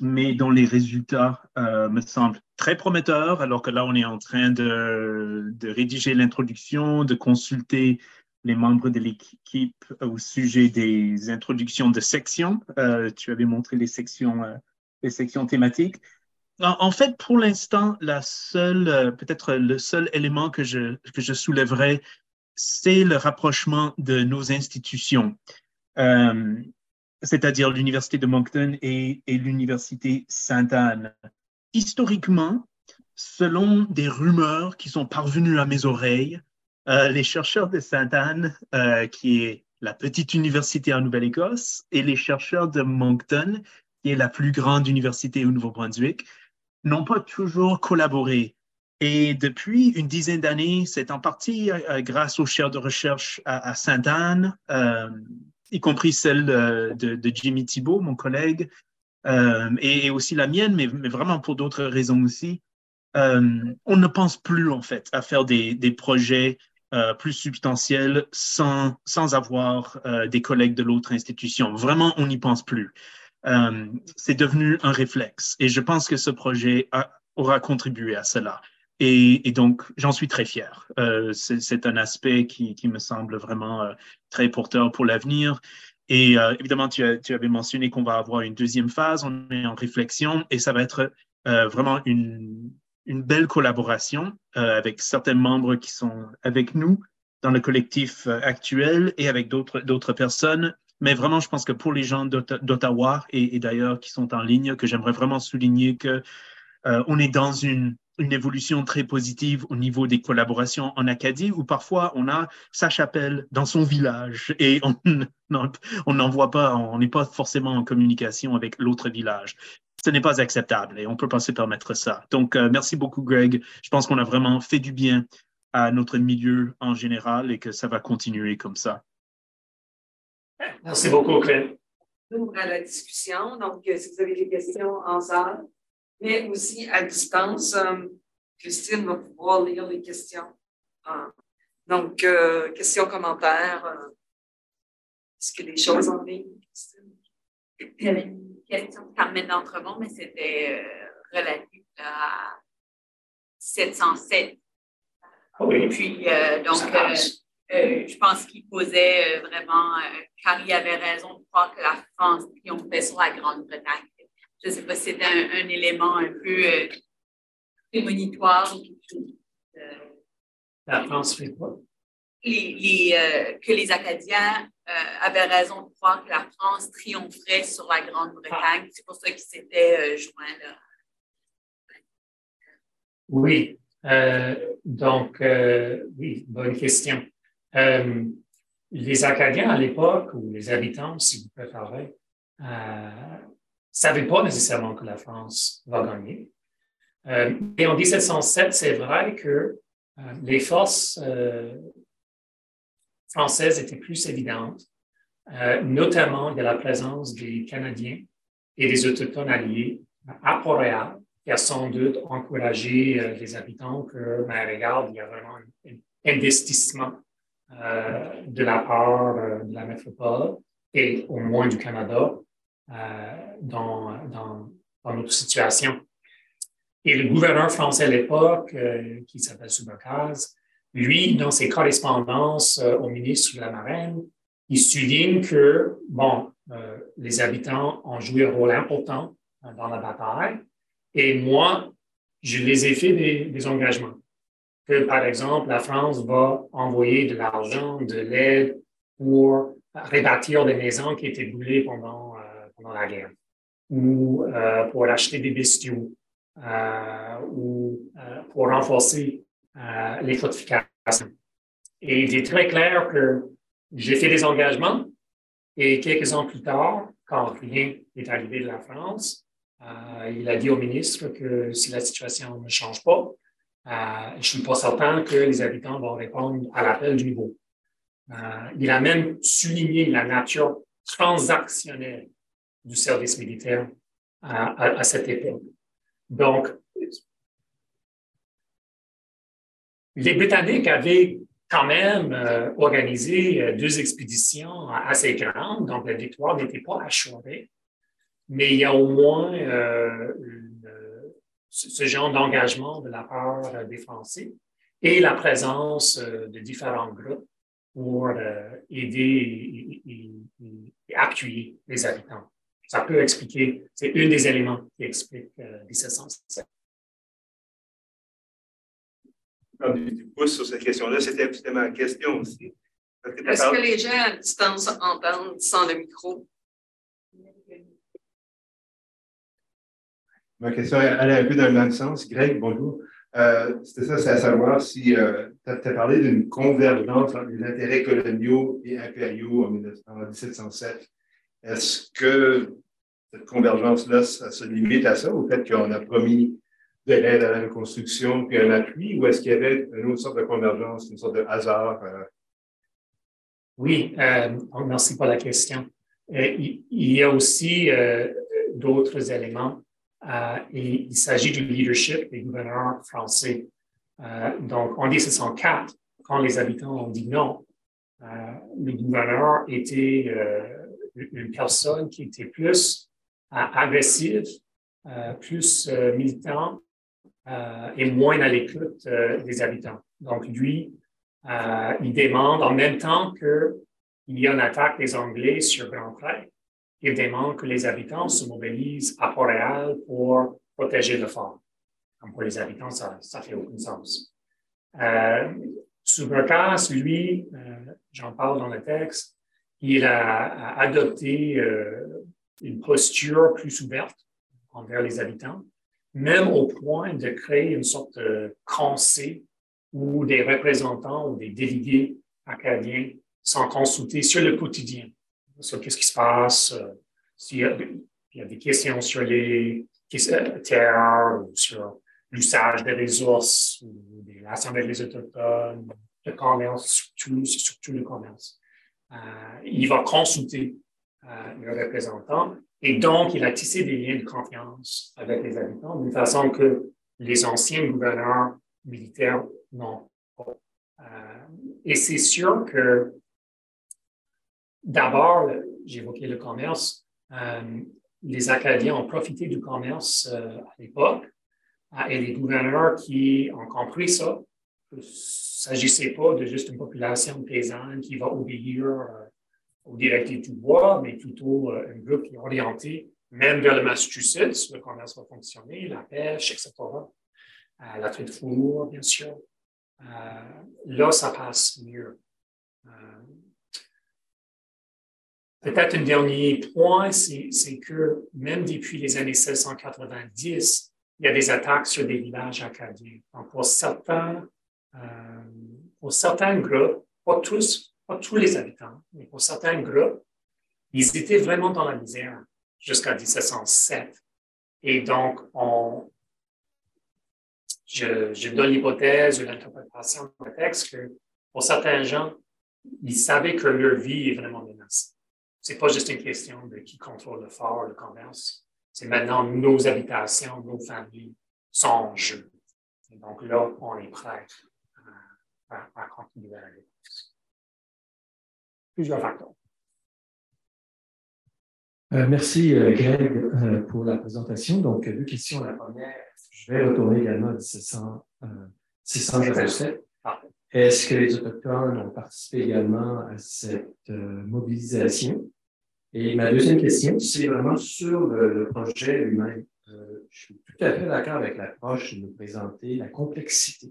Mais dont les résultats me semblent très prometteurs, alors que là, on est en train de, de rédiger l'introduction, de consulter les membres de l'équipe au sujet des introductions de sections. tu avais montré les sections, les sections thématiques. En, fait, pour l'instant, la seule, peut-être le seul élément que je, que je soulèverais, c'est le rapprochement de nos institutions, euh, c'est-à-dire l'Université de Moncton et, l'Université Sainte-Anne. Historiquement, selon des rumeurs qui sont parvenues à mes oreilles, euh, les chercheurs de Sainte-Anne, euh, qui est la petite université en Nouvelle-Écosse, et les chercheurs de Moncton, qui est la plus grande université au Nouveau-Brunswick, n'ont pas toujours collaboré. Et depuis une dizaine d'années, c'est en partie euh, grâce aux chaires de recherche à, Sainte-Anne, euh, y compris celle de, Jimmy Thibault, mon collègue, euh, et, aussi la mienne, mais, vraiment pour d'autres raisons aussi. on ne pense plus en fait à faire des, projets plus substantiels sans, sans avoir des collègues de l'autre institution. Vraiment, on n'y pense plus. c'est devenu un réflexe. Et je pense que ce projet aura contribué à cela. Et, donc, j'en suis très fier. Euh, c'est un aspect qui, me semble vraiment euh, très porteur pour l'avenir. Et euh, évidemment, tu, avais mentionné qu'on va avoir une deuxième phase, on est en réflexion et ça va être vraiment une, belle collaboration avec certains membres qui sont avec nous dans le collectif actuel et avec d'autres personnes. Mais vraiment, je pense que pour les gens d'Ottawa et, d'ailleurs qui sont en ligne, que j'aimerais vraiment souligner que on est dans une une évolution très positive au niveau des collaborations en Acadie, où parfois on a sa chapelle dans son village et on [laughs] n'en voit pas, on n'est pas forcément en communication avec l'autre village. Ce n'est pas acceptable et on ne peut pas se permettre ça. Donc, euh, merci beaucoup, Greg. Je pense qu'on a vraiment fait du bien à notre milieu en général et que ça va continuer comme ça. Merci beaucoup, Claire. On à la discussion. Donc, euh, si vous avez des questions en salle, mais aussi à distance. Euh, Christine va pouvoir lire les questions. Ah. donc, euh, questions, commentaires. Euh, est-ce y a des choses en ligne, Christine? Il y avait une question de Carmen d'Entremont, mais c'était relatif à 707. Ah oui. Puis, donc, je pense qu'il posait vraiment, car il avait raison de croire que la France triomphait sur la Grande-Bretagne je ne sais pas si c'était un, élément un peu euh, prémonitoire ou quelque chose. Euh, la France fait quoi? Les, euh, que les Acadiens avaient raison de croire que la France triompherait sur la Grande-Bretagne. C'est pour ça qu'ils s'étaient joints là. Oui. donc, oui, bonne question. les Acadiens à l'époque, ou les habitants, si vous préférez, savait pas nécessairement que la France va gagner. Euh, et en 1707, c'est vrai que euh, les forces euh, françaises étaient plus évidentes, notamment de la présence des Canadiens et des Autochtones alliés à Port-Royal, qui a sans doute encouragé les habitants que, ben, regarde, il y a vraiment un investissement de la part de la métropole et au moins du Canada euh, dans, dans, notre situation. Et le gouverneur français à l'époque, euh, qui s'appelle Subercase, lui, dans ses correspondances euh, au ministre de la Marine, il souligne que, bon, les habitants ont joué un rôle important dans la bataille. Et moi, je les ai fait des, engagements. Que, par exemple, la France va envoyer de l'argent, de l'aide pour rebâtir des maisons qui étaient brûlées pendant pendant la guerre, ou pour acheter des bestiaux, euh, ou euh, pour renforcer les fortifications. Et il est très clair que j'ai fait des engagements et quelques ans plus tard, quand rien n'est arrivé de la France, il a dit au ministre que si la situation ne change pas, je ne suis pas certain que les habitants vont répondre à l'appel du niveau. il a même souligné la nature transactionnelle du service militaire à, cette époque. Donc, les Britanniques avaient quand même euh, organisé euh, deux expéditions assez grandes, donc la victoire n'était pas assurée. mais il y a au moins ce genre d'engagement de la part des Français et la présence de différents groupes pour aider et, appuyer les habitants. Ça peut expliquer, c'est un des éléments qui explique 1707 du pouce sur cette question-là. C'était ma question aussi. Est-ce que les gens à distance entendent sans le micro? Ma question allait un peu dans le même sens. Greg, bonjour. Euh, C'était ça, c'est à savoir si euh, tu as, parlé d'une convergence entre les intérêts coloniaux et impériaux en, en 1707. Est-ce que cette convergence-là, ça se limite à ça, au fait qu'on a promis de l'aide à la reconstruction puis un appui, ou est-ce qu'il y avait une autre sorte de convergence, une sorte de hasard? Euh? Oui, euh, merci pour la question. Euh, il, y a aussi d'autres éléments. et il s'agit du leadership des gouverneurs français. donc, en 1704, quand les habitants ont dit non, le gouverneur était une personne qui était plus agressive, plus militant euh, est moins à l'écoute euh, des habitants. Donc, lui, euh, il demande en même temps qu'il y a une attaque des Anglais sur Grand Pré, il demande que les habitants se mobilisent à Port-Réal pour protéger le fort. pour les habitants, ça ne fait aucun sens. Euh, lui, j'en parle dans le texte, il a, adopté une posture plus ouverte envers les habitants même au point de créer une sorte de conseil où des représentants ou des délégués acadiens sont consultés sur le quotidien, sur qu'est-ce qui se passe, euh, s'il y, a des questions sur les euh, terres ou sur l'usage des ressources ou de l'Assemblée des Autochtones, le commerce, surtout le commerce. Euh, il va consulter le représentant et donc, il a tissé des liens de confiance avec les habitants d'une façon que les anciens gouverneurs militaires n'ont pas. Euh, et c'est sûr que, d'abord, j'évoquais le commerce, euh, les Acadiens ont profité du commerce euh, à l'époque et les gouverneurs qui ont compris ça, il ne s'agissait pas de juste une population paysanne qui va obéir au directives du bois, mais plutôt euh, un groupe qui est orienté même vers le Massachusetts, le commerce va fonctionner, la pêche, etc. Euh, la traite de four, bien sûr. Euh, là, ça passe mieux. Peut-être un dernier point, c'est que même depuis les années 1690, il y a des attaques sur des villages acadiens. Donc, pour certains, pour certains groupes, pas tous, pas tous les habitants, mais pour certains groupes, ils étaient vraiment dans la misère jusqu'à 1707. Et donc, on, je, je donne l'hypothèse ou l'interprétation du texte que pour certains gens, ils savaient que leur vie est vraiment menacée. C'est pas juste une question de qui contrôle le fort, le commerce. C'est maintenant nos habitations, nos familles sont en jeu. Et donc là, on est prêt à, à, à continuer à aller plusieurs facteurs. Euh, merci, euh, Greg, euh, pour la présentation. Donc, deux questions. La première, je vais retourner également à 1607. Est-ce que les Autochtones ont participé également à cette mobilisation? Et ma deuxième question, c'est vraiment sur le, projet lui-même. je suis tout à fait d'accord avec l'approche de nous présenter la complexité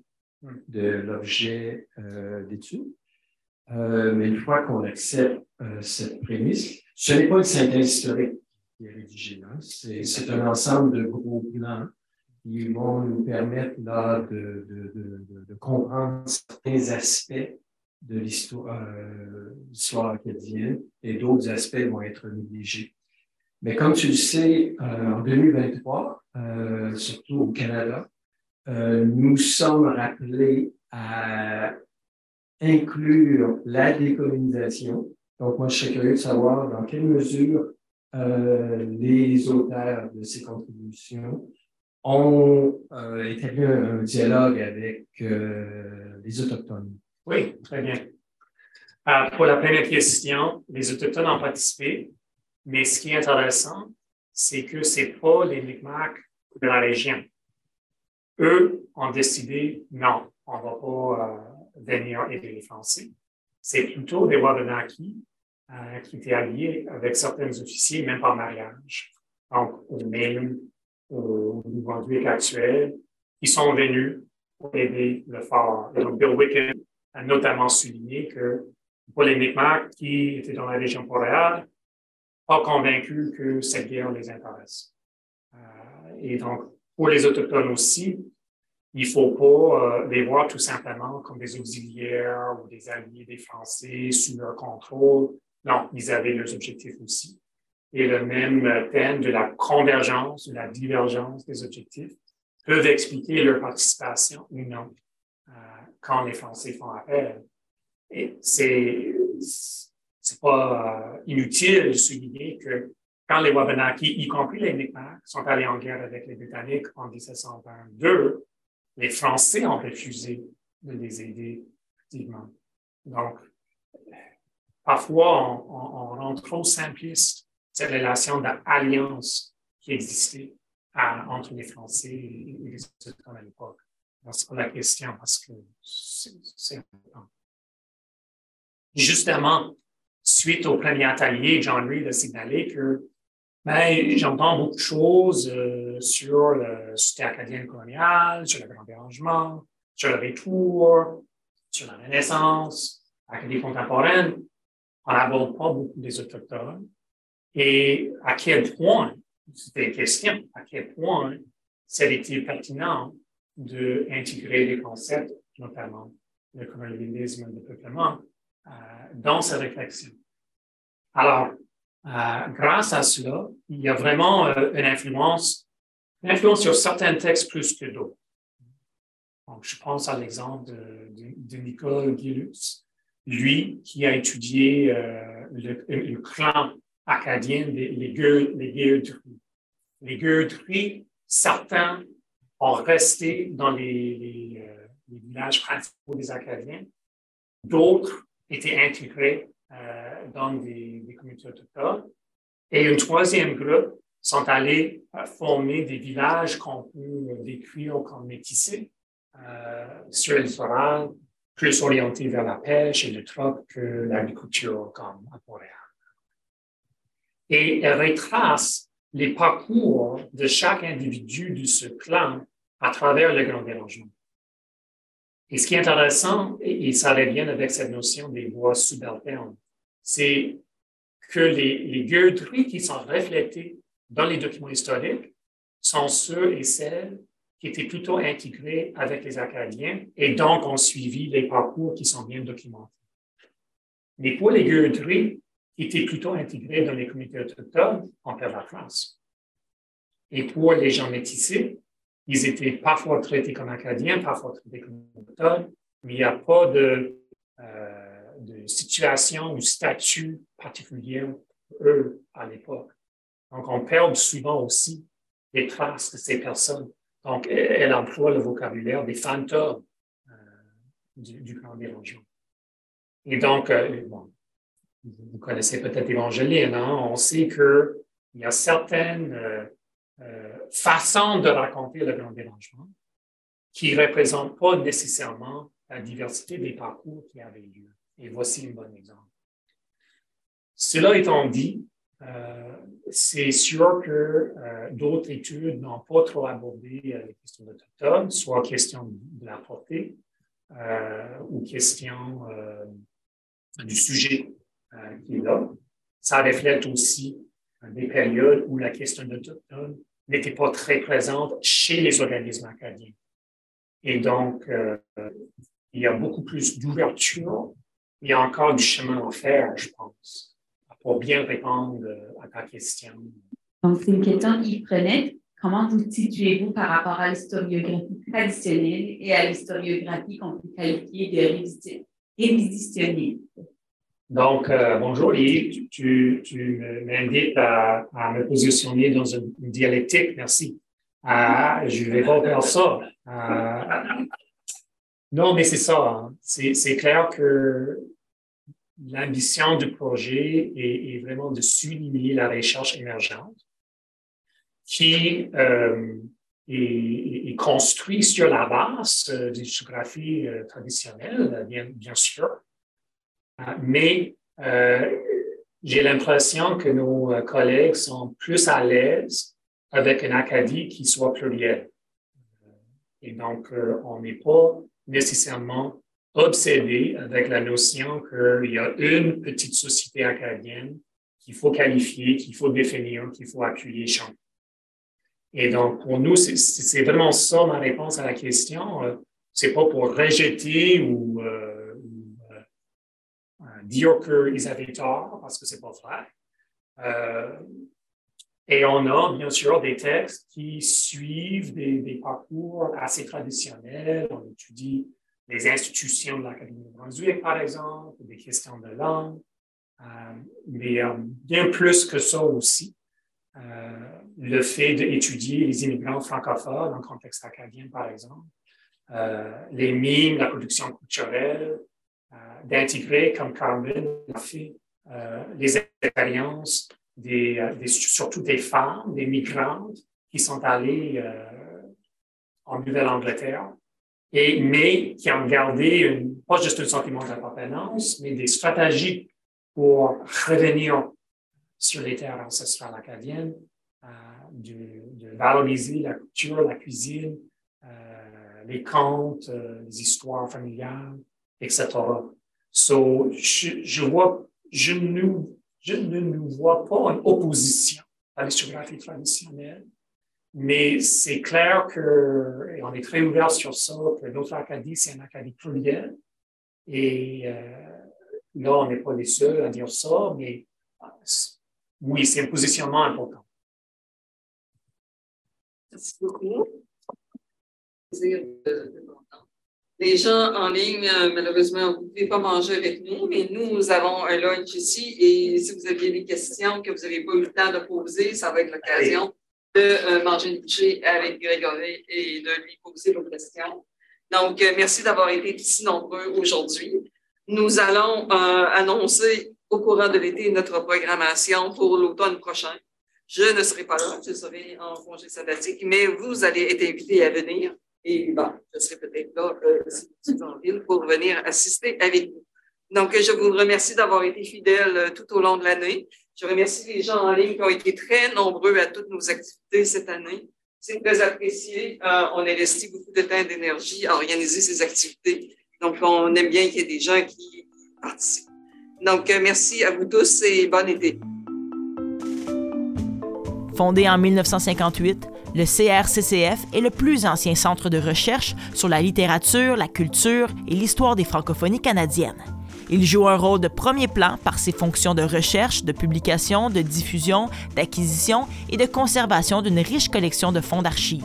de l'objet d'étude. Euh, mais une fois qu'on accepte euh, cette prémisse, ce n'est pas une synthèse historique qui est rédigée. Hein. C'est un ensemble de gros plans qui vont nous permettre là, de, de, de, de comprendre certains aspects de l'histoire euh, acadienne et d'autres aspects vont être négligés. Mais comme tu le sais, euh, en 2023, euh, surtout au Canada, euh, nous sommes rappelés à inclure la décolonisation. Donc, moi, je serais curieux de savoir dans quelle mesure euh, les auteurs de ces contributions ont euh, établi un, dialogue avec les Autochtones. Oui, très bien. Pour la première question, les Autochtones ont participé, mais ce qui est intéressant, c'est que ce n'est pas les Micmacs de la région. Eux ont décidé, non, on ne va pas euh, venir aider les Français. C'est plutôt des Wabanaki euh, qui étaient alliés avec certains officiers, même par mariage. Donc, même au Nouveau-Brunswick actuel, ils sont venus aider le fort. donc, Bill Wickham a notamment souligné que pour les Micmacs qui étaient dans la région boréale, pas convaincus que cette guerre les intéresse. Euh, et donc, pour les Autochtones aussi, il ne faut pas euh, les voir tout simplement comme des auxiliaires ou des alliés des Français sous leur contrôle. Non, ils avaient leurs objectifs aussi. Et le même thème de la convergence, de la divergence des objectifs peuvent expliquer leur participation ou non euh, quand les Français font appel. Et c'est c'est pas euh, inutile de souligner que quand les Wabanaki, y compris les Micmacs, sont allés en guerre avec les Britanniques en 1722, les Français ont refusé de les aider activement. Donc, parfois, on, rend trop simpliste cette relation d'alliance qui existait entre les Français et, les Autochtones à l'époque. C'est pas la question parce que c'est important. Justement, suite au premier atelier, Reed a signalé que ben, j'entends beaucoup de choses euh, sur le société acadienne coloniale, sur le grand dérangement, sur le retour, sur la Renaissance, l'Acadie contemporaine. On n'aborde pas beaucoup des Autochtones. Et à quel point, c'était une question, à quel point serait-il pertinent d'intégrer les concepts, notamment le colonialisme, le peuplement, euh, dans sa réflexion? Alors, grâce à cela, il y a vraiment euh, une influence, une influence sur certains textes plus que d'autres. Donc, je pense à l'exemple de, de, Nicole Gillus, lui qui a étudié le, clan acadien des les Gueudries. Les Gueudries, certains ont resté dans les, les, villages principaux des Acadiens, d'autres étaient intégrés euh, dans des, communautés autochtones. Et un troisième groupe sont allés euh, former des villages qu'on peut décrire comme métissés euh, sur le littoral, plus orientés vers la pêche et le troc que l'agriculture comme à. Et elle retrace les parcours de chaque individu de ce clan à travers le grand dérangement. Et ce qui est intéressant, et, ça revient avec cette notion des voies subalternes, c'est que les, les gueuderies qui sont reflétées dans les documents historiques sont ceux et celles qui étaient plutôt intégrés avec les Acadiens et donc ont suivi les parcours qui sont bien documentés. Mais pour les gueuderies qui étaient plutôt intégrés dans les communautés autochtones, on perd la France. Et pour les gens métissés, ils étaient parfois traités comme acadiens, parfois traités comme autochtones, mais il n'y a pas de, euh, situation ou statut particulier pour eux à l'époque. Donc, on perd souvent aussi les traces de ces personnes. Donc, elle emploie le vocabulaire des fantômes euh, du, du grand dérangement. Et donc, euh, vous connaissez peut-être Évangéline, hein? on sait qu'il y a certaines euh, façon de raconter le grand dérangement qui ne représente pas nécessairement la diversité des parcours qui avaient lieu. Et voici un bon exemple. Cela étant dit, euh, c'est sûr que euh, d'autres études n'ont pas trop abordé les questions autochtones, soit question de la portée ou question du sujet qui est là. Ça reflète aussi des périodes où la question autochtone n'était pas très présente chez les organismes acadiens. Et donc, euh, il y a beaucoup plus d'ouverture. Il y a encore du chemin à faire, je pense, pour bien répondre à ta question. Donc, c'est une question qui prenait. Comment vous situez-vous par rapport à l'historiographie traditionnelle et à l'historiographie qu'on peut qualifier de révisitionniste? Donc, euh, bonjour, Yves. Tu, m'invites à, me positionner dans une, dialectique. Merci. Euh, je vais pas faire ça. Euh, non, mais c'est ça. Hein. C'est clair que l'ambition du projet est, vraiment de souligner la recherche émergente qui est, construit sur la base des photographies traditionnelles, bien, bien sûr. Mais j'ai l'impression que nos collègues sont plus à l'aise avec une Acadie qui soit plurielle. Et donc, on n'est pas nécessairement obsédé avec la notion qu'il y a une petite société acadienne qu'il faut qualifier, qu'il faut définir, qu'il faut appuyer, chanter. Et donc, pour nous, c'est vraiment ça ma réponse à la question. Euh, c'est pas pour rejeter ou, euh, euh, dire qu'ils avaient tort, parce que c'est pas vrai. et on a, bien sûr, des textes qui suivent des, parcours assez traditionnels. On étudie les institutions de l'Académie de Brunswick, par exemple, des questions de langue, euh, mais euh, bien plus que ça aussi. Euh, le fait d'étudier les immigrants francophones en contexte acadien, par exemple, les mimes, la production culturelle, d'intégrer, comme Carmen l'a fait, les expériences des, surtout des femmes, des migrantes qui sont allées en Nouvelle-Angleterre et, mais qui ont gardé pas juste un sentiment d'appartenance, mais des stratégies pour revenir sur les terres ancestrales acadiennes, euh, de, valoriser la culture, la cuisine, euh, les contes, euh, les histoires familiales, etc. So, je, je, vois, je, ne, je ne nous vois pas une opposition à l'histoire traditionnelle, mais c'est clair que, et on est très ouvert sur ça, que notre Acadie, c'est une Acadie plurielle. Et euh, là, on n'est pas les seuls à dire ça, mais oui, c'est un positionnement important. Merci beaucoup. Les gens en ligne, euh, malheureusement, vous ne pouvez pas manger avec nous, mais nous avons un lunch ici et si vous aviez des questions que vous n'avez pas eu le temps de poser, ça va être l'occasion de euh, manger une bouchée avec Grégory et de lui poser vos questions. Donc, euh, merci d'avoir été si nombreux aujourd'hui. Nous allons annoncer au courant de l'été notre programmation pour l'automne prochain. Je ne serai pas là, je serai en congé sabbatique, mais vous allez être invités à venir. Et bon, je serai peut-être là en ville pour venir assister avec vous. Donc, je vous remercie d'avoir été fidèles tout au long de l'année. Je remercie les gens en ligne qui ont été très nombreux à toutes nos activités cette année. C'est très apprécié. Euh, on a investi beaucoup de temps et d'énergie à organiser ces activités. Donc, on aime bien qu'il y ait des gens qui participent. Donc, euh, merci à vous tous et bon été. Fondé en 1958, le CRCCF est le plus ancien centre de recherche sur la littérature, la culture et l'histoire des francophonies canadiennes. Il joue un rôle de premier plan par ses fonctions de recherche, de publication, de diffusion, d'acquisition et de conservation d'une riche collection de fonds d'archives.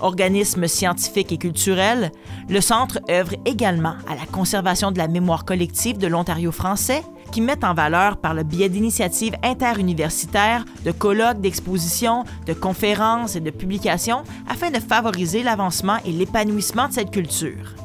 Organisme scientifique et culturel, le Centre œuvre également à la conservation de la mémoire collective de l'Ontario français, qui met en valeur par le biais d'initiatives interuniversitaires, de colloques, d'expositions, de conférences et de publications afin de favoriser l'avancement et l'épanouissement de cette culture.